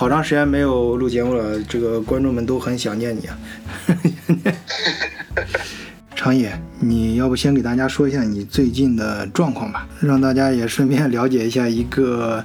好长时间没有录节目了，这个观众们都很想念你啊。长野，你要不先给大家说一下你最近的状况吧，让大家也顺便了解一下一个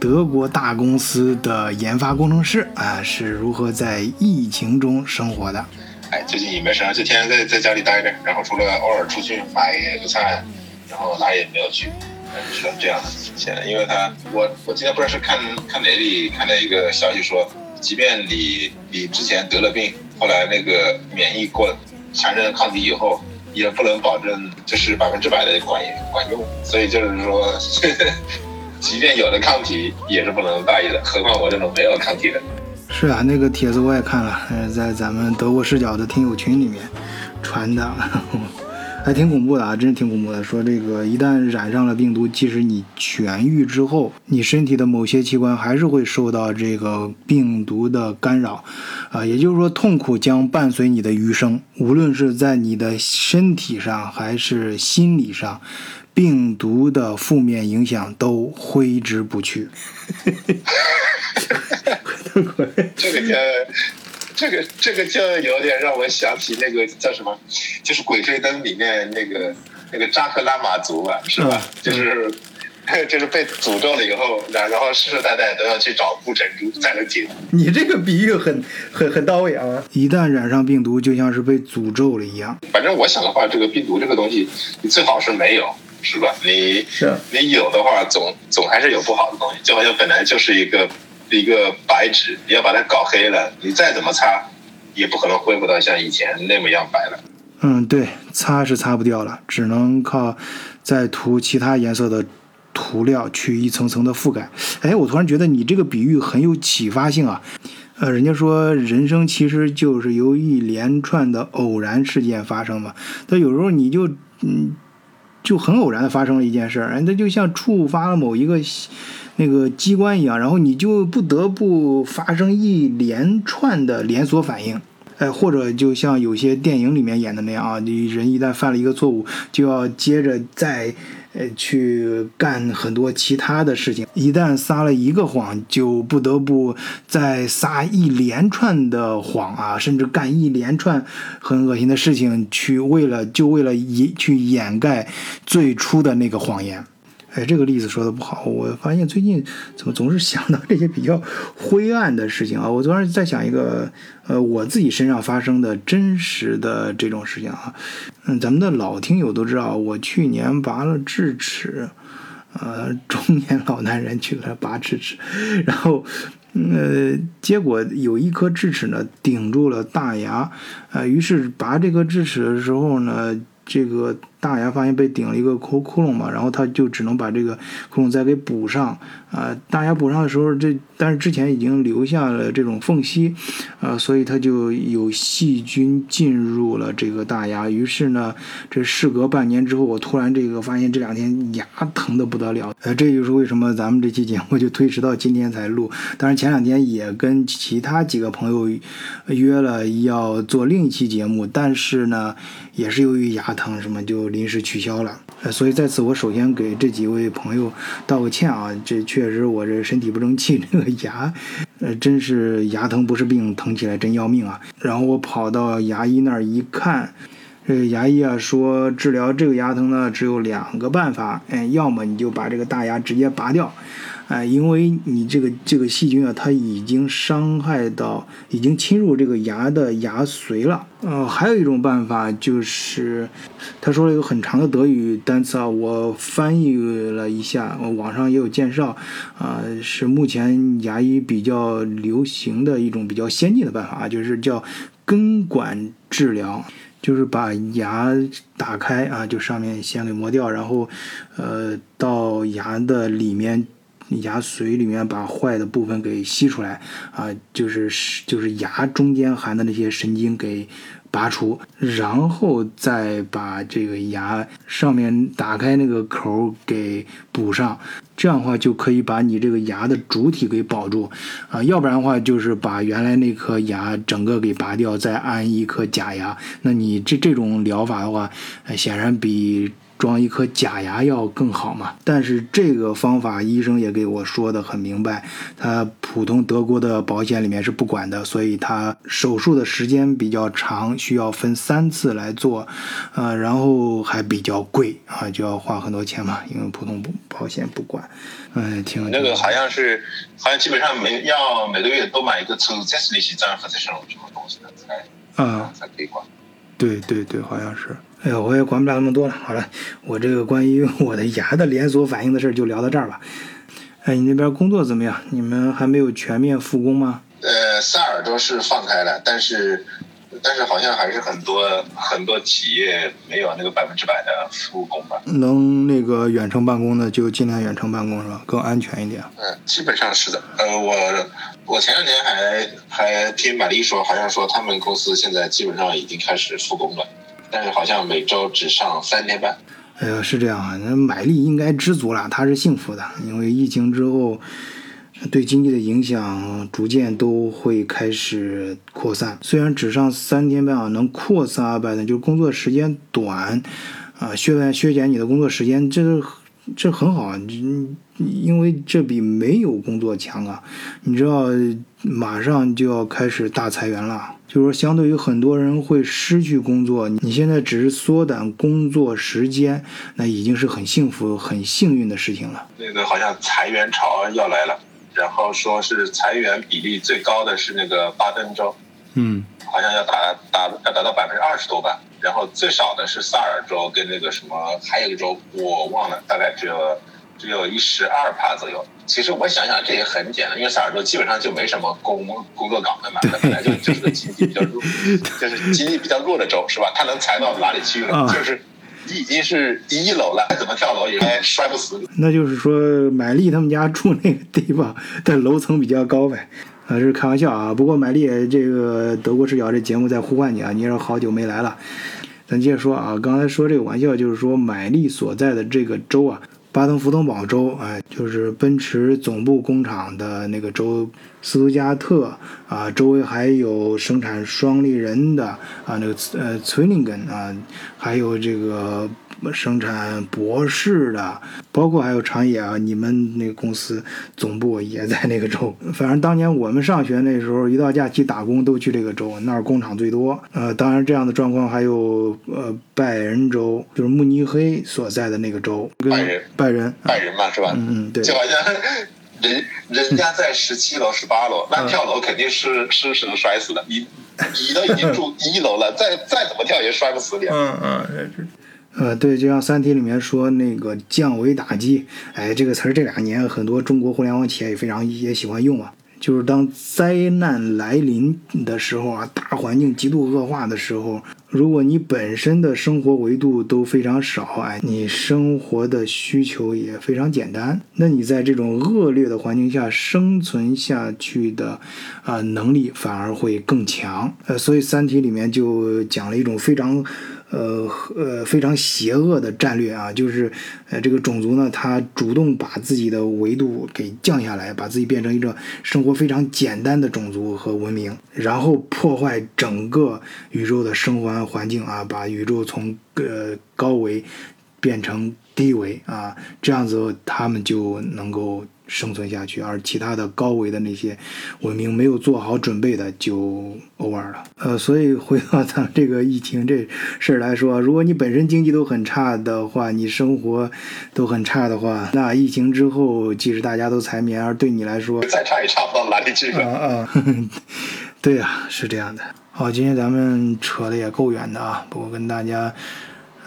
德国大公司的研发工程师啊是如何在疫情中生活的。哎，最近也没啥，就天天在在家里待着，然后除了偶尔出去买个菜，然后哪也没有去，是这样的。现在，因为他，我我今天不知道是看看哪里看到一个消息说，即便你你之前得了病，后来那个免疫过。产生抗体以后，也不能保证就是百分之百的管 管用，所以就是说，即便有了抗体，也是不能大意的。何况我这种没有抗体的。是啊，那个帖子我也看了，在咱们德国视角的听友群里面传的。还挺恐怖的啊，真是挺恐怖的。说这个一旦染上了病毒，即使你痊愈之后，你身体的某些器官还是会受到这个病毒的干扰，啊，也就是说，痛苦将伴随你的余生，无论是在你的身体上还是心理上，病毒的负面影响都挥之不去。这个。这个这个就有点让我想起那个叫什么，就是《鬼吹灯》里面那个那个扎克拉玛族吧，是吧？就是 就是被诅咒了以后，然然后世世代代都要去找护珍珠才能解。你这个比喻很很很到位啊！一旦染上病毒，就像是被诅咒了一样。反正我想的话，这个病毒这个东西，你最好是没有，是吧？你是你有的话，总总还是有不好的东西，就好像本来就是一个。一个白纸，你要把它搞黑了，你再怎么擦，也不可能恢复到像以前那么样白了。嗯，对，擦是擦不掉了，只能靠再涂其他颜色的涂料去一层层的覆盖。哎，我突然觉得你这个比喻很有启发性啊。呃，人家说人生其实就是由一连串的偶然事件发生嘛。但有时候你就嗯，就很偶然的发生了一件事儿，那就像触发了某一个。那个机关一样，然后你就不得不发生一连串的连锁反应，哎，或者就像有些电影里面演的那样啊，你人一旦犯了一个错误，就要接着再呃去干很多其他的事情。一旦撒了一个谎，就不得不再撒一连串的谎啊，甚至干一连串很恶心的事情，去为了就为了掩去掩盖最初的那个谎言。哎，这个例子说的不好。我发现最近怎么总是想到这些比较灰暗的事情啊？我昨天在想一个，呃，我自己身上发生的真实的这种事情啊。嗯，咱们的老听友都知道，我去年拔了智齿，呃，中年老男人去了拔智齿，然后，呃，结果有一颗智齿呢顶住了大牙，呃，于是拔这颗智齿的时候呢。这个大牙发现被顶了一个窟窟窿嘛，然后他就只能把这个窟窿再给补上。啊，大牙补上的时候，这但是之前已经留下了这种缝隙，啊，所以它就有细菌进入了这个大牙。于是呢，这事隔半年之后，我突然这个发现这两天牙疼的不得了。呃，这就是为什么咱们这期节目就推迟到今天才录。当然前两天也跟其他几个朋友约了要做另一期节目，但是呢，也是由于牙疼什么就临时取消了。呃，所以在此我首先给这几位朋友道个歉啊，这确。实，我这身体不争气，这个牙，呃，真是牙疼不是病，疼起来真要命啊！然后我跑到牙医那儿一看，这个牙医啊说，治疗这个牙疼呢，只有两个办法，哎，要么你就把这个大牙直接拔掉。哎，因为你这个这个细菌啊，它已经伤害到，已经侵入这个牙的牙髓了。呃，还有一种办法就是，他说了一个很长的德语单词啊，我翻译了一下，网上也有介绍，啊，是目前牙医比较流行的一种比较先进的办法，就是叫根管治疗，就是把牙打开啊，就上面先给磨掉，然后，呃，到牙的里面。牙髓里面把坏的部分给吸出来啊，就是就是牙中间含的那些神经给拔除，然后再把这个牙上面打开那个口给补上，这样的话就可以把你这个牙的主体给保住啊，要不然的话就是把原来那颗牙整个给拔掉，再安一颗假牙。那你这这种疗法的话，显然比。装一颗假牙要更好嘛。但是这个方法医生也给我说的很明白，他普通德国的保险里面是不管的，所以他手术的时间比较长，需要分三次来做，呃，然后还比较贵啊，就要花很多钱嘛，因为普通保险不管。嗯，挺那个好像是，好像基本上每要每个月都买一个 zusätzliche Zahnversicherung 什么东西的才啊才可以管。对对对，好像是。哎呀，我也管不了那么多了。好了，我这个关于我的牙的连锁反应的事就聊到这儿吧。哎，你那边工作怎么样？你们还没有全面复工吗？呃，萨尔都是放开了，但是。但是好像还是很多很多企业没有那个百分之百的复工吧。能那个远程办公的就尽量远程办公是吧？更安全一点。嗯，基本上是的。呃，我我前两天还还听玛丽说，好像说他们公司现在基本上已经开始复工了，但是好像每周只上三天班。哎呀，是这样啊，那买力应该知足了，他是幸福的，因为疫情之后。对经济的影响逐渐都会开始扩散。虽然只上三天班啊，能扩散二百的，就是工作时间短，啊，削削减你的工作时间，这这很好啊，因为这比没有工作强啊。你知道，马上就要开始大裁员了，就是说，相对于很多人会失去工作，你现在只是缩短工作时间，那已经是很幸福、很幸运的事情了。那个好像裁员潮要来了。然后说是裁员比例最高的是那个巴登州，嗯，好像要达达要达到百分之二十多吧。然后最少的是萨尔州跟那个什么，还有一个州我忘了，大概只有只有一十二帕左右。其实我想想这也很简单，因为萨尔州基本上就没什么工工作岗位嘛，它本来就就是个经济比较弱，就是经济比较弱的州是吧？它能裁到哪里去呢？就是。你已经是一楼了，再怎么跳楼也摔不死。那就是说，买力他们家住那个地方的楼层比较高呗。啊，这是开玩笑啊。不过买丽这个德国视角这节目在呼唤你啊，你也是好久没来了。咱接着说啊，刚才说这个玩笑，就是说买力所在的这个州啊。巴登符腾堡州，哎，就是奔驰总部工厂的那个州，斯图加特啊，周围还有生产双立人的啊，那个呃崔林根啊，还有这个。生产博士的，包括还有长野啊，你们那个公司总部也在那个州。反正当年我们上学那时候，一到假期打工都去这个州，那儿工厂最多。呃，当然这样的状况还有呃拜仁州，就是慕尼黑所在的那个州。拜仁，拜仁，拜仁嘛，是吧？嗯嗯，对。就好像人人家在十七楼、十八楼，那跳楼肯定是是是能摔死的。你你都已经住一楼了，再再怎么跳也摔不死你。嗯嗯。呃，对，就像《三体》里面说那个降维打击，哎，这个词儿这两年很多中国互联网企业也非常也喜欢用啊。就是当灾难来临的时候啊，大环境极度恶化的时候，如果你本身的生活维度都非常少，哎，你生活的需求也非常简单，那你在这种恶劣的环境下生存下去的啊能力反而会更强。呃，所以《三体》里面就讲了一种非常。呃呃，非常邪恶的战略啊，就是呃，这个种族呢，它主动把自己的维度给降下来，把自己变成一个生活非常简单的种族和文明，然后破坏整个宇宙的生活环境啊，把宇宙从呃高维变成低维啊，这样子他们就能够。生存下去，而其他的高维的那些文明没有做好准备的就 over 了。呃，所以回到咱们这个疫情这事儿来说，如果你本身经济都很差的话，你生活都很差的话，那疫情之后，即使大家都财棉，而对你来说再差也差不到哪里去。啊啊，对呀，是这样的。好，今天咱们扯的也够远的啊，不过跟大家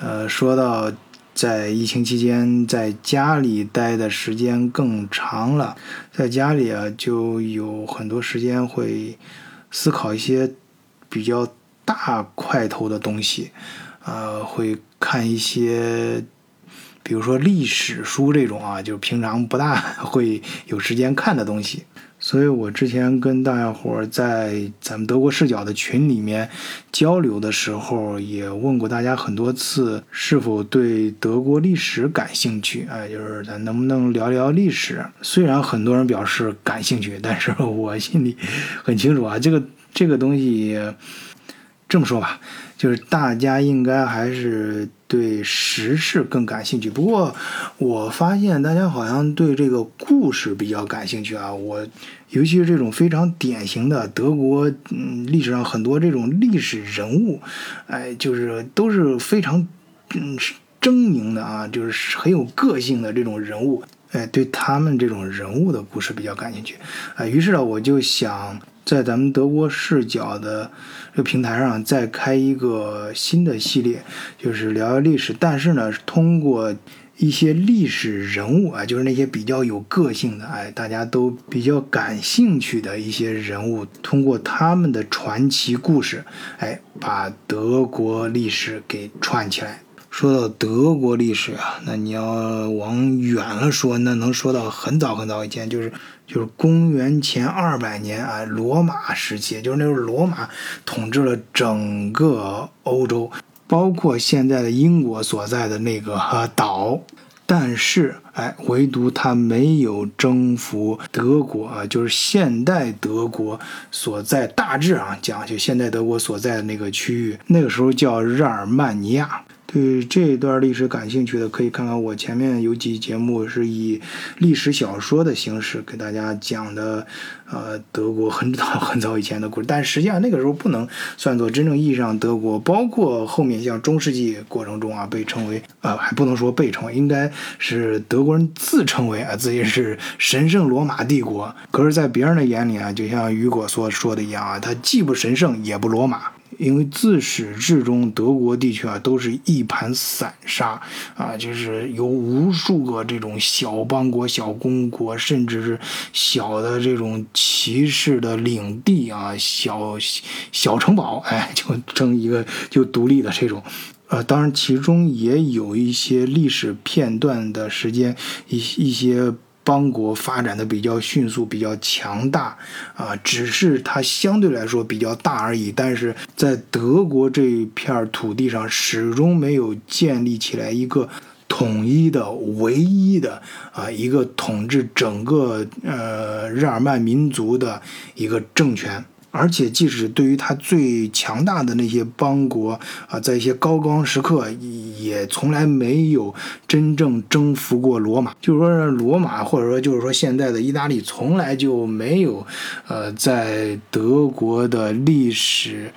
呃说到。在疫情期间，在家里待的时间更长了，在家里啊，就有很多时间会思考一些比较大块头的东西，呃，会看一些，比如说历史书这种啊，就平常不大 会有时间看的东西。所以我之前跟大家伙在咱们德国视角的群里面交流的时候，也问过大家很多次，是否对德国历史感兴趣？哎，就是咱能不能聊聊历史？虽然很多人表示感兴趣，但是我心里很清楚啊，这个这个东西，这么说吧，就是大家应该还是对时事更感兴趣。不过我发现大家好像对这个故事比较感兴趣啊。我尤其是这种非常典型的德国嗯历史上很多这种历史人物，哎，就是都是非常嗯狰狞的啊，就是很有个性的这种人物。哎，对他们这种人物的故事比较感兴趣，啊，于是呢，我就想在咱们德国视角的这个平台上再开一个新的系列，就是聊聊历史，但是呢，通过一些历史人物啊，就是那些比较有个性的，哎，大家都比较感兴趣的一些人物，通过他们的传奇故事，哎，把德国历史给串起来。说到德国历史啊，那你要往远了说，那能说到很早很早以前，就是就是公元前二百年啊，罗马时期，就是那时候罗马统治了整个欧洲，包括现在的英国所在的那个岛，但是哎，唯独他没有征服德国啊，就是现代德国所在大致啊讲，就现代德国所在的那个区域，那个时候叫日耳曼尼亚。对这一段历史感兴趣的，可以看看我前面有几节目是以历史小说的形式给大家讲的，呃，德国很早 很早以前的故事。但实际上那个时候不能算作真正意义上德国，包括后面像中世纪过程中啊，被称为呃，还不能说被称为，应该是德国人自称为啊自己是神圣罗马帝国。可是，在别人的眼里啊，就像雨果所说的一样啊，它既不神圣，也不罗马。因为自始至终，德国地区啊都是一盘散沙啊，就是有无数个这种小邦国、小公国，甚至是小的这种骑士的领地啊，小小城堡，哎，就争一个就独立的这种。呃，当然其中也有一些历史片段的时间，一一些。邦国发展的比较迅速，比较强大，啊，只是它相对来说比较大而已。但是在德国这一片土地上，始终没有建立起来一个统一的、唯一的啊，一个统治整个呃日耳曼民族的一个政权。而且，即使对于他最强大的那些邦国啊，在一些高光时刻，也从来没有真正征服过罗马。就是说，罗马或者说就是说现在的意大利，从来就没有，呃，在德国的历史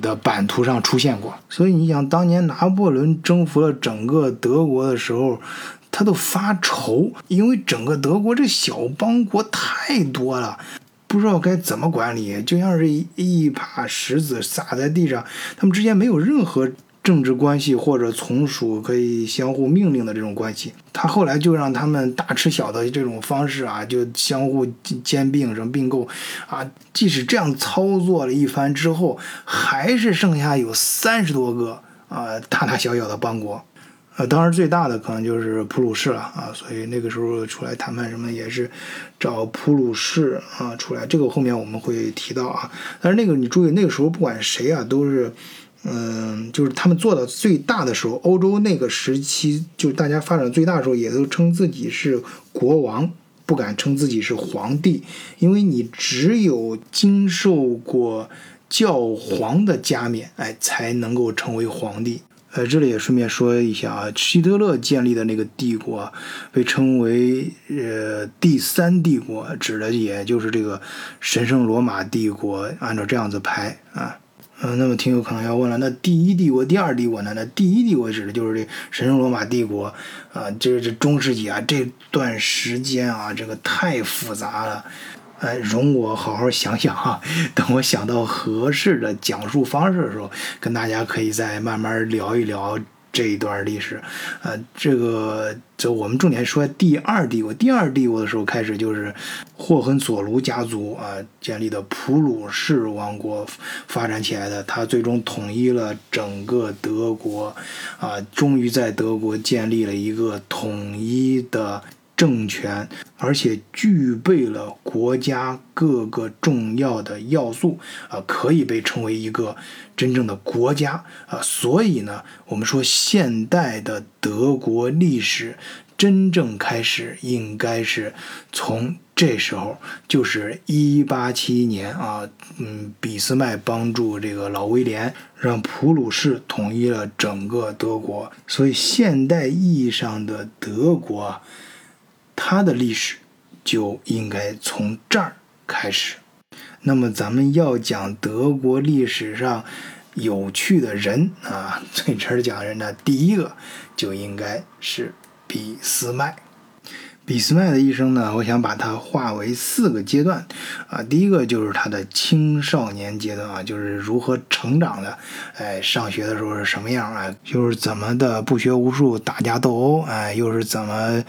的版图上出现过。所以，你想，当年拿破仑征服了整个德国的时候，他都发愁，因为整个德国这小邦国太多了。不知道该怎么管理，就像是一一把石子撒在地上，他们之间没有任何政治关系或者从属可以相互命令的这种关系。他后来就让他们大吃小的这种方式啊，就相互兼并、什么并购啊。即使这样操作了一番之后，还是剩下有三十多个啊大大小小的邦国。呃，当然最大的可能就是普鲁士了啊，所以那个时候出来谈判什么也是找普鲁士啊出来，这个后面我们会提到啊。但是那个你注意，那个时候不管谁啊，都是，嗯，就是他们做到最大的时候，欧洲那个时期，就大家发展最大的时候，也都称自己是国王，不敢称自己是皇帝，因为你只有经受过教皇的加冕，哎，才能够成为皇帝。呃，这里也顺便说一下啊，希特勒建立的那个帝国被称为呃第三帝国，指的也就是这个神圣罗马帝国。按照这样子排啊，嗯，那么听友可能要问了，那第一帝国、第二帝国呢？那第一帝国指的就是这神圣罗马帝国啊，就是这中世纪啊这段时间啊，这个太复杂了。哎，容我好好想想哈，等我想到合适的讲述方式的时候，跟大家可以再慢慢聊一聊这一段历史。呃，这个就我们重点说第二帝国。第二帝国的时候开始就是霍亨佐卢家族啊建立的普鲁士王国发展起来的，他最终统一了整个德国，啊，终于在德国建立了一个统一的。政权，而且具备了国家各个重要的要素啊，可以被称为一个真正的国家啊。所以呢，我们说现代的德国历史真正开始，应该是从。这时候就是一八七一年啊，嗯，俾斯麦帮助这个老威廉，让普鲁士统一了整个德国。所以现代意义上的德国，它的历史就应该从这儿开始。那么咱们要讲德国历史上有趣的人啊，最值得讲人呢，第一个就应该是俾斯麦。俾斯麦的一生呢，我想把它划为四个阶段，啊，第一个就是他的青少年阶段啊，就是如何成长的，哎，上学的时候是什么样啊，就是怎么的不学无术、打架斗殴，哎，又是怎么，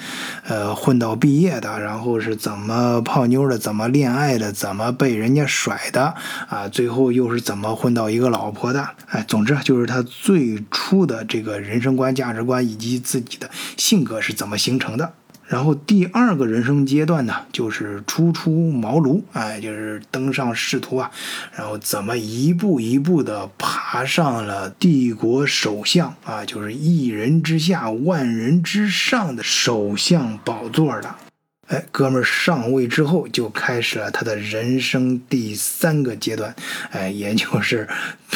呃，混到毕业的，然后是怎么泡妞的，怎么恋爱的，怎么被人家甩的，啊，最后又是怎么混到一个老婆的，哎，总之就是他最初的这个人生观、价值观以及自己的性格是怎么形成的。然后第二个人生阶段呢，就是初出茅庐，哎，就是登上仕途啊，然后怎么一步一步的爬上了帝国首相啊，就是一人之下万人之上的首相宝座的。哎，哥们儿上位之后，就开始了他的人生第三个阶段，哎，也就是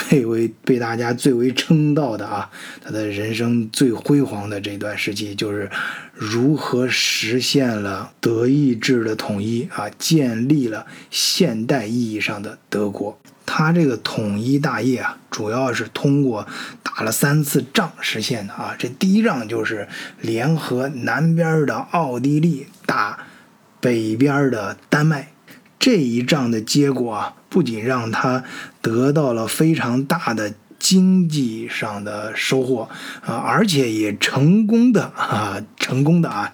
被为被大家最为称道的啊，他的人生最辉煌的这段时期，就是如何实现了德意志的统一啊，建立了现代意义上的德国。他这个统一大业啊，主要是通过打了三次仗实现的啊。这第一仗就是联合南边的奥地利打北边的丹麦，这一仗的结果啊，不仅让他得到了非常大的经济上的收获啊，而且也成功的啊，成功的啊，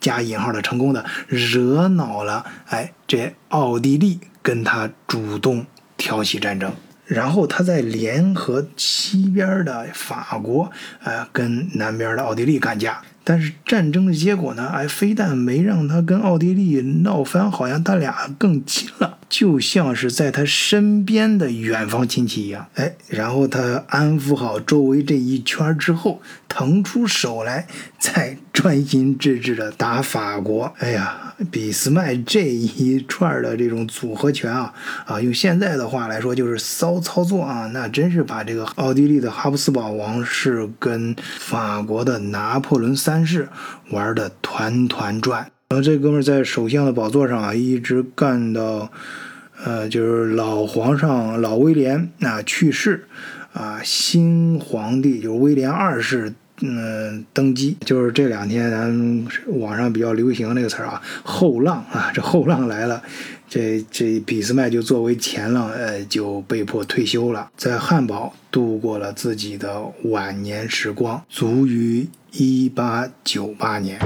加引号的成功的惹恼了哎，这奥地利跟他主动。挑起战争，然后他再联合西边的法国，呃，跟南边的奥地利干架。但是战争的结果呢？哎，非但没让他跟奥地利闹翻，好像他俩更亲了，就像是在他身边的远方亲戚一样。哎，然后他安抚好周围这一圈之后，腾出手来，再专心致志的打法国。哎呀，俾斯麦这一串的这种组合拳啊，啊，用现在的话来说就是骚操作啊，那真是把这个奥地利的哈布斯堡王室跟法国的拿破仑三。世玩的团团转，然后这哥们在首相的宝座上啊，一直干到，呃，就是老皇上老威廉啊去世，啊，新皇帝就是威廉二世，嗯，登基，就是这两天咱网上比较流行那个词儿啊，后浪啊，这后浪来了。这这俾斯麦就作为前浪，呃，就被迫退休了，在汉堡度过了自己的晚年时光，卒于一八九八年。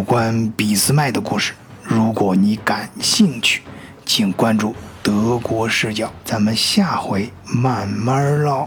有关俾斯麦的故事，如果你感兴趣，请关注德国视角，咱们下回慢慢唠。